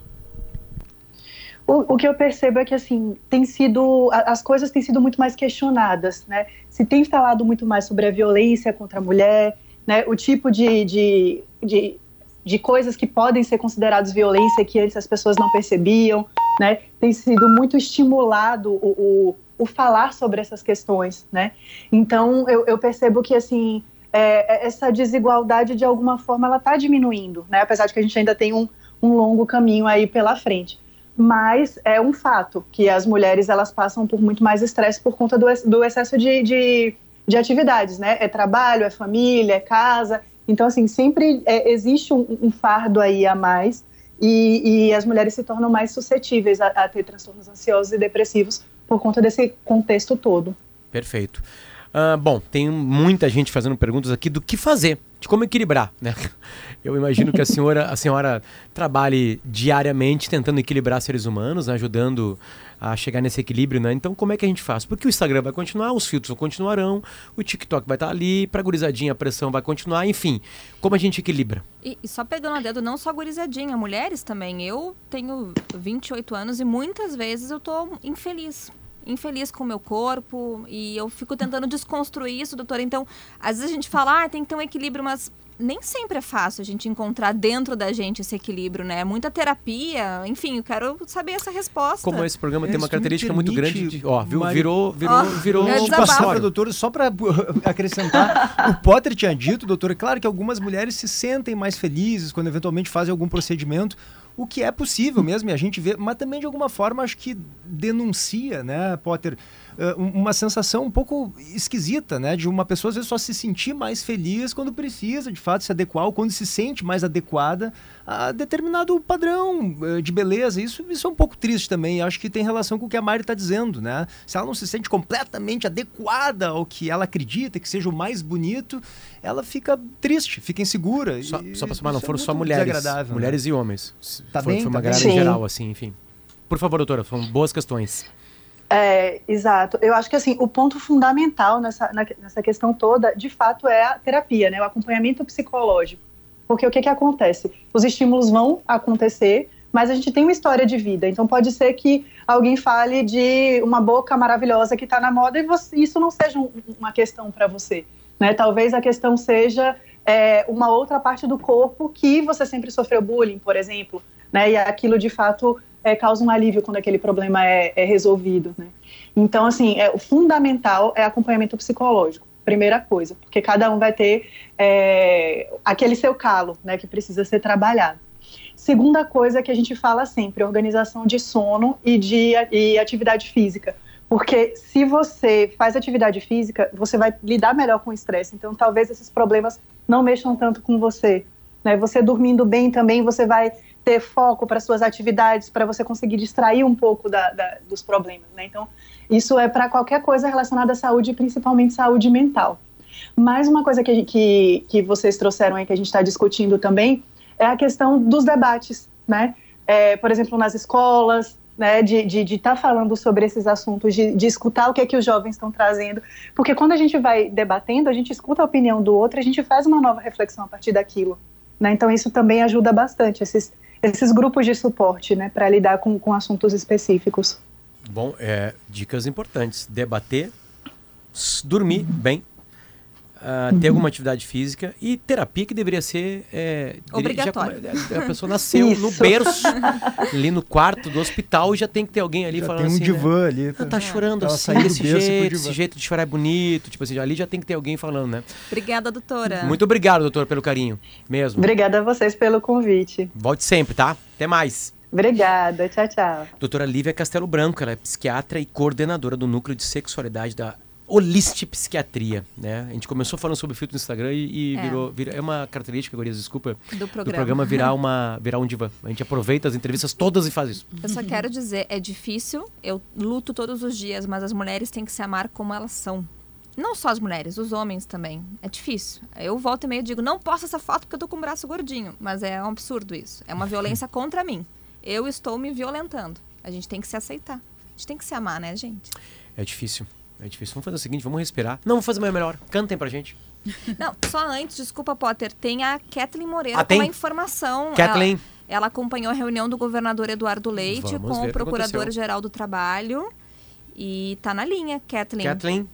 Speaker 7: O, o, que eu percebo é que assim tem sido as coisas têm sido muito mais questionadas, né? Se tem falado muito mais sobre a violência contra a mulher, né? O tipo de, de, de, de coisas que podem ser consideradas violência que antes as pessoas não percebiam, né? Tem sido muito estimulado o, o, o falar sobre essas questões, né? Então eu, eu percebo que assim é, essa desigualdade de alguma forma ela está diminuindo, né? Apesar de que a gente ainda tem um, um longo caminho aí pela frente mas é um fato que as mulheres elas passam por muito mais estresse por conta do, do excesso de, de, de, atividades, né? É trabalho, é família, é casa. Então, assim, sempre é, existe um, um, fardo aí a mais e, e, as mulheres se tornam mais suscetíveis a, a ter transtornos ansiosos e depressivos por conta desse contexto todo.
Speaker 2: Perfeito. Uh, bom, tem muita gente fazendo perguntas aqui do que fazer, de como equilibrar, né? Eu imagino que a senhora, a senhora trabalhe diariamente tentando equilibrar seres humanos, né? ajudando a chegar nesse equilíbrio, né? Então, como é que a gente faz? Porque o Instagram vai continuar, os filtros continuarão, o TikTok vai estar ali, para gurizadinha a pressão vai continuar, enfim. Como a gente equilibra?
Speaker 4: E, e só pegando a dedo, não só gurizadinha, mulheres também. Eu tenho 28 anos e muitas vezes eu tô infeliz infeliz com o meu corpo e eu fico tentando desconstruir isso, doutora. Então, às vezes a gente fala, ah, tem que ter um equilíbrio, mas nem sempre é fácil a gente encontrar dentro da gente esse equilíbrio, né? Muita terapia, enfim, eu quero saber essa resposta.
Speaker 2: Como esse programa
Speaker 3: É,
Speaker 2: tem uma característica muito grande de, ó, viu,
Speaker 3: Mari-
Speaker 2: virou, virou,
Speaker 4: Ó,
Speaker 2: virou
Speaker 4: é
Speaker 2: um
Speaker 4: desabafo.
Speaker 3: Passar para
Speaker 2: consultório.
Speaker 3: doutor, só para acrescentar, o Potter tinha dito, doutor, é claro que algumas mulheres se sentem mais felizes quando eventualmente fazem algum procedimento, o que é possível mesmo, e a gente vê, mas também de alguma forma acho que denuncia, né, Potter, uma sensação um pouco esquisita, né, de uma pessoa às vezes só se sentir mais feliz quando precisa, de fato, se adequar, ou quando se sente mais adequada a determinado padrão eh, de beleza. Isso, isso é um pouco triste também, acho que tem relação com o que a Mari está dizendo, né? Se ela não se sente completamente adequada ao que ela acredita que seja o mais bonito, ela fica triste, fica insegura.
Speaker 2: Só,
Speaker 3: e
Speaker 2: só pra somar, não
Speaker 3: é
Speaker 2: foram só
Speaker 3: muito
Speaker 2: mulheres.
Speaker 3: né?
Speaker 2: Mulheres e homens.
Speaker 3: Tá
Speaker 2: foi,
Speaker 3: bem,
Speaker 2: foi uma
Speaker 3: tá bem.
Speaker 2: galera em
Speaker 7: Sim.
Speaker 2: geral, assim, enfim. Por favor, doutora, são boas questões.
Speaker 7: É, exato. Eu acho que assim, o ponto fundamental nessa, na- nessa questão toda, de fato, é a terapia, né? O acompanhamento psicológico. Porque o que, que acontece? Os estímulos vão acontecer, mas a gente tem uma história de vida. Então pode ser que alguém fale de uma boca maravilhosa que está na moda e você- isso não seja um- uma questão para você. Né? Talvez a questão seja é, uma outra parte do corpo que você sempre sofreu bullying, por exemplo. Né? E aquilo de fato é, causa um alívio quando aquele problema é, é resolvido. Né? Então, assim, é, o fundamental é acompanhamento psicológico, primeira coisa, porque cada um vai ter é, aquele seu calo, né, que precisa ser trabalhado. Segunda coisa que a gente fala sempre, organização de sono e de e atividade física. Porque se você faz atividade física, você vai lidar melhor com o estresse. Então, talvez esses problemas não mexam tanto com você. Né? Você dormindo bem também, você vai ter foco para suas atividades, para você conseguir distrair um pouco da, da, dos problemas. Né? Então, isso é para qualquer coisa relacionada à saúde, principalmente saúde mental. Mais uma coisa que, que, que vocês trouxeram aí, que a gente está discutindo também, é a questão dos debates, né? É, por exemplo, nas escolas, né, de estar de, de tá falando sobre esses assuntos, de, de, escutar o que é que os jovens estão trazendo, porque quando a gente vai debatendo, a gente escuta a opinião do outro, a gente faz uma nova reflexão a partir daquilo, né? Então isso também ajuda bastante esses, esses grupos de suporte, né, para lidar com, com assuntos específicos.
Speaker 2: Bom, é, dicas importantes: debater, dormir bem, Uh, ter alguma atividade física e terapia que deveria ser é,
Speaker 4: obrigatória.
Speaker 2: Já, a pessoa nasceu Isso. no berço, ali no quarto do hospital e já tem que ter alguém ali
Speaker 3: já
Speaker 2: falando
Speaker 3: tem um
Speaker 2: assim.
Speaker 3: divã
Speaker 2: né?
Speaker 3: ali.
Speaker 2: Ela tá chorando
Speaker 3: Ela
Speaker 2: assim, desse jeito, esse jeito de chorar é bonito, tipo assim, ali já tem que ter alguém falando, né?
Speaker 4: Obrigada, doutora.
Speaker 2: Muito obrigado, doutor, pelo carinho, mesmo.
Speaker 7: Obrigada a vocês pelo convite.
Speaker 2: Volte sempre, tá? Até mais.
Speaker 7: Obrigada, tchau, tchau.
Speaker 2: Doutora Lívia Castelo Branco, ela é psiquiatra e coordenadora do Núcleo de Sexualidade da Holist Psiquiatria, né? A gente começou falando sobre filtro no Instagram e, e é. Virou, virou, É uma característica, Gurias, desculpa.
Speaker 4: Do programa.
Speaker 2: Do programa virar, uma, virar um divã. A gente aproveita as entrevistas todas e faz isso.
Speaker 4: Eu só quero dizer, é difícil, eu luto todos os dias, mas as mulheres têm que se amar como elas são. Não só as mulheres, os homens também. É difícil. Eu volto e meio e digo, não posto essa foto porque eu tô com o braço gordinho. Mas é um absurdo isso. É uma violência contra mim. Eu estou me violentando. A gente tem que se aceitar. A gente tem que se amar, né, gente?
Speaker 2: É difícil. É difícil. Vamos fazer o seguinte, vamos respirar. Não, vamos fazer mais melhor. Cantem pra gente.
Speaker 4: Não, só antes, desculpa, Potter, tem a Kathleen Moreira
Speaker 2: ah,
Speaker 4: com uma informação.
Speaker 2: Kathleen.
Speaker 4: Ela, ela, acompanhou a reunião do governador Eduardo Leite
Speaker 2: vamos
Speaker 4: com o procurador-geral do trabalho. E tá na linha, Kathleen.
Speaker 2: Kathleen.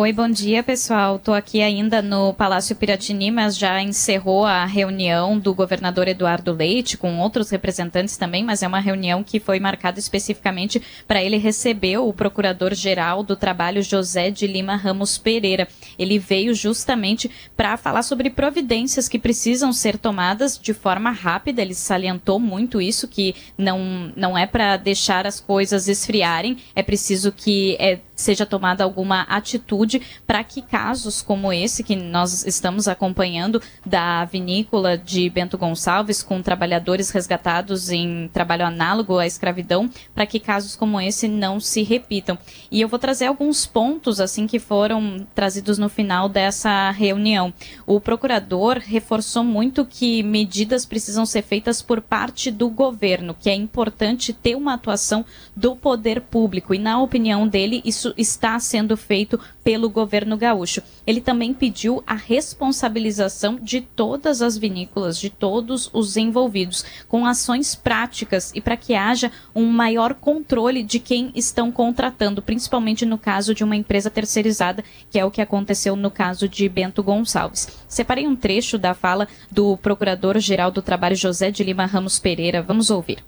Speaker 9: Oi, bom dia, pessoal. Estou aqui ainda no Palácio Piratini, mas já encerrou a reunião do governador Eduardo Leite, com outros representantes também, mas é uma reunião que foi marcada especificamente para ele receber o procurador-geral do trabalho, José de Lima Ramos Pereira. Ele veio justamente para falar sobre providências que precisam ser tomadas de forma rápida. Ele salientou muito isso, que não, não é para deixar as coisas esfriarem, é preciso que é, seja tomada alguma atitude para que casos como esse que nós estamos acompanhando da vinícola de Bento Gonçalves com trabalhadores resgatados em trabalho análogo à escravidão, para que casos como esse não se repitam. E eu vou trazer alguns pontos assim que foram trazidos no final dessa reunião. O procurador reforçou muito que medidas precisam ser feitas por parte do governo, que é importante ter uma atuação do poder público e na opinião dele isso isso está sendo feito pelo governo gaúcho. Ele também pediu a responsabilização de todas as vinícolas, de todos os envolvidos, com ações práticas e para que haja um maior controle de quem estão contratando, principalmente no caso de uma empresa terceirizada, que é o que aconteceu no caso de Bento Gonçalves. Separei um trecho da fala do Procurador-Geral do Trabalho José de Lima Ramos Pereira. Vamos ouvir.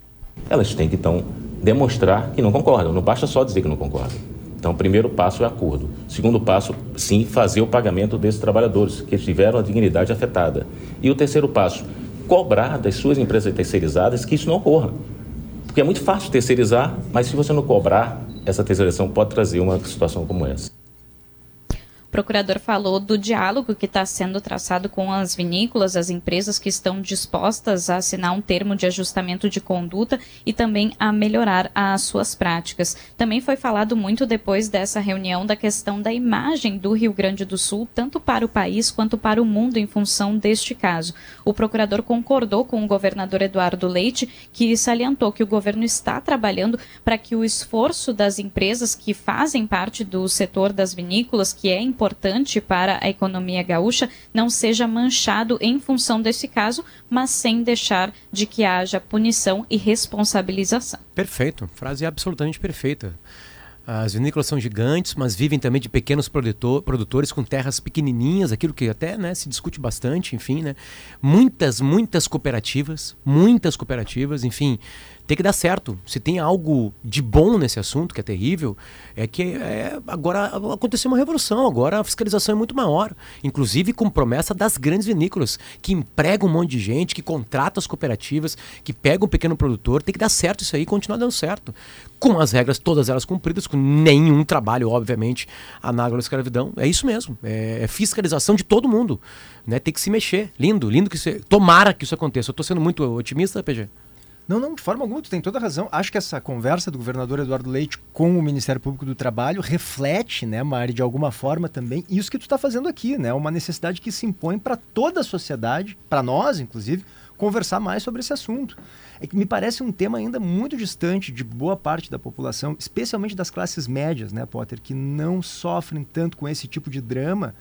Speaker 10: Elas têm que então demonstrar que não concordam, não basta só dizer que não concordam. Então, o primeiro passo é acordo. O segundo passo, sim, fazer o pagamento desses trabalhadores que tiveram a dignidade afetada. E o terceiro passo, cobrar das suas empresas terceirizadas que isso não ocorra. Porque é muito fácil terceirizar, mas se você não cobrar, essa terceirização pode trazer uma situação como essa.
Speaker 9: Procurador falou do diálogo que está sendo traçado com as vinícolas, as empresas que estão dispostas a assinar um termo de ajustamento de conduta e também a melhorar as suas práticas. Também foi falado muito depois dessa reunião da questão da imagem do Rio Grande do Sul, tanto para o país quanto para o mundo, em função deste caso. O procurador concordou com o governador Eduardo Leite, que salientou que o governo está trabalhando para que o esforço das empresas que fazem parte do setor das vinícolas, que é importante para a economia gaúcha não seja manchado em função desse caso, mas sem deixar de que haja punição e responsabilização.
Speaker 2: Perfeito, frase absolutamente perfeita. As vinícolas são gigantes, mas vivem também de pequenos produtor, produtores com terras pequenininhas, aquilo que até né, se discute bastante, enfim, né? Muitas, muitas cooperativas, muitas cooperativas, enfim, tem que dar certo. Se tem algo de bom nesse assunto, que é terrível, é que é, agora aconteceu uma revolução. Agora a fiscalização é muito maior. Inclusive com promessa das grandes vinícolas, que empregam um monte de gente, que contratam as cooperativas, que pegam um pequeno produtor. Tem que dar certo isso aí e continuar dando certo. Com as regras, todas elas cumpridas, com nenhum trabalho, obviamente, análogo à escravidão. É isso mesmo. É, é fiscalização de todo mundo. Né? Tem que se mexer. Lindo, lindo que isso. Tomara que isso aconteça. Eu estou sendo muito otimista, PG.
Speaker 3: Não, não, de forma alguma, tu tem toda a razão. Acho que essa conversa do governador Eduardo Leite com o Ministério Público do Trabalho reflete, né, Mari, de alguma forma também, isso que tu está fazendo aqui, né? Uma necessidade que se impõe para toda a sociedade, para nós, inclusive, conversar mais sobre esse assunto. É que me parece um tema ainda muito distante de boa parte da população, especialmente das classes médias, né, Potter, que não sofrem tanto com esse tipo de drama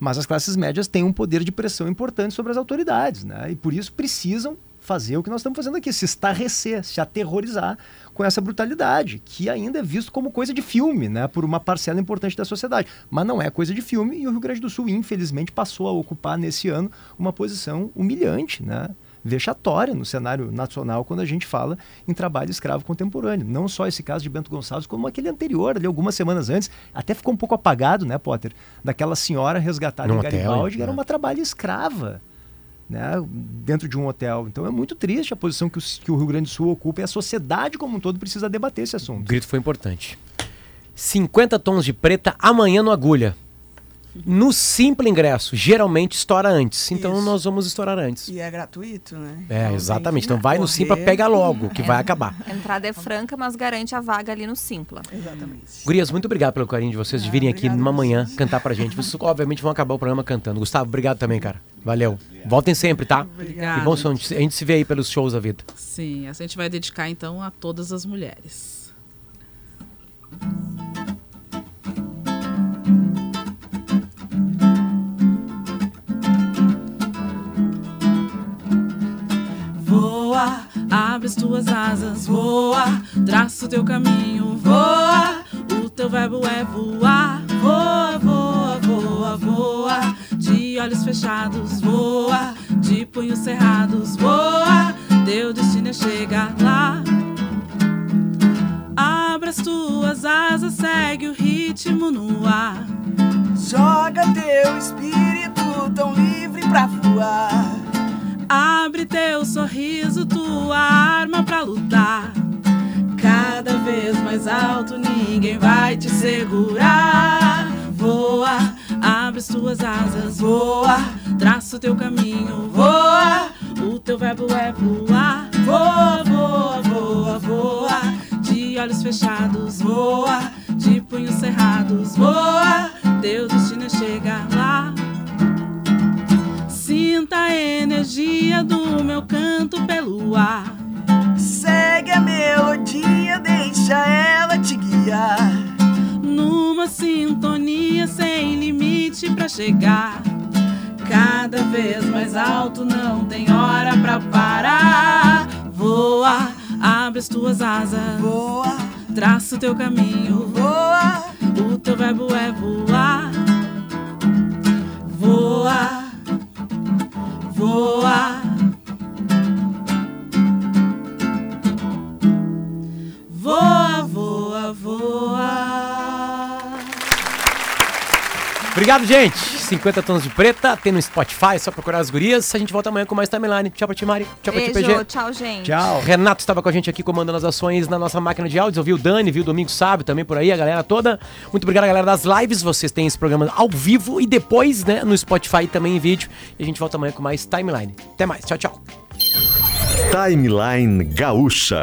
Speaker 3: mas as classes médias têm um poder de pressão importante sobre as autoridades, né? E por isso precisam fazer o que nós estamos fazendo aqui, se estarrecer, se aterrorizar com essa brutalidade, que ainda é visto como coisa de filme, né, por uma parcela importante da sociedade. Mas não é coisa de filme e o Rio Grande do Sul, infelizmente, passou a ocupar nesse ano uma posição humilhante, né? vexatória no cenário nacional quando a gente fala em trabalho escravo contemporâneo. Não só esse caso de Bento Gonçalves, como aquele anterior, ali algumas semanas antes, até ficou um pouco apagado, né, Potter? Daquela senhora resgatada no em Garibaldi, que era né? uma trabalho escrava né, dentro de um hotel. Então é muito triste a posição que o, que o Rio Grande do Sul ocupa e a sociedade como um todo precisa debater esse assunto. O
Speaker 2: grito foi importante. 50 tons de preta amanhã no Agulha. No simples ingresso, geralmente estoura antes. Então Isso. nós vamos estourar antes.
Speaker 6: E é gratuito, né?
Speaker 2: É, então, exatamente. Então vai no Simpla, pega logo, que é, vai acabar.
Speaker 4: A entrada é franca, mas garante a vaga ali no Simpla.
Speaker 6: Exatamente.
Speaker 2: Gurias, muito obrigado pelo carinho de vocês, de virem aqui numa manhã cantar pra gente. Vocês obviamente vão acabar o programa cantando. Gustavo, obrigado também, cara. Valeu. Voltem sempre, tá?
Speaker 6: Obrigada.
Speaker 2: E bom, a gente se vê aí pelos shows da vida.
Speaker 5: Sim, a gente vai dedicar então a todas as mulheres. Voa, abre as tuas asas, voa, traça o teu caminho, voa. O teu verbo é voar, voa, voa, voa, voa. De olhos fechados, voa, de punhos cerrados, voa. Teu destino é chegar lá. Abre as tuas asas, segue o ritmo no ar.
Speaker 6: Joga teu espírito tão livre pra voar.
Speaker 5: Abre teu sorriso, tua arma pra lutar. Cada vez mais alto, ninguém vai te segurar. Voa, abre as tuas asas, voa, traça o teu caminho, voa. O teu verbo é voar, voa, voa, voa, voa. De olhos fechados, voa, de punhos cerrados, voa. Teu destino é chegar lá. Sinta a energia do meu canto pelo ar.
Speaker 6: Segue a melodia, deixa ela te guiar.
Speaker 5: No numa sintonia sem limite pra chegar. Cada vez mais alto, não tem hora pra parar. Voa, abre as tuas asas.
Speaker 6: Voa,
Speaker 5: traça o teu caminho.
Speaker 6: Voa,
Speaker 5: o teu verbo é voar. Voa, voa. Voa,
Speaker 2: Obrigado, gente. 50 tons de preta, tem no Spotify, é só procurar as gurias. A gente volta amanhã com mais timeline. Tchau pra ti, Mari. Tchau
Speaker 4: Beijo,
Speaker 2: pra ti, PG.
Speaker 4: tchau, gente.
Speaker 3: Tchau.
Speaker 2: Renato estava com a gente aqui comandando as ações na nossa máquina de áudios. Eu vi o Dani, vi o Domingo Sábio também por aí, a galera toda. Muito obrigado, galera das lives. Vocês têm esse programa ao vivo e depois, né, no Spotify também em vídeo. E a gente volta amanhã com mais timeline. Até mais. Tchau, tchau.
Speaker 1: Timeline Gaúcha.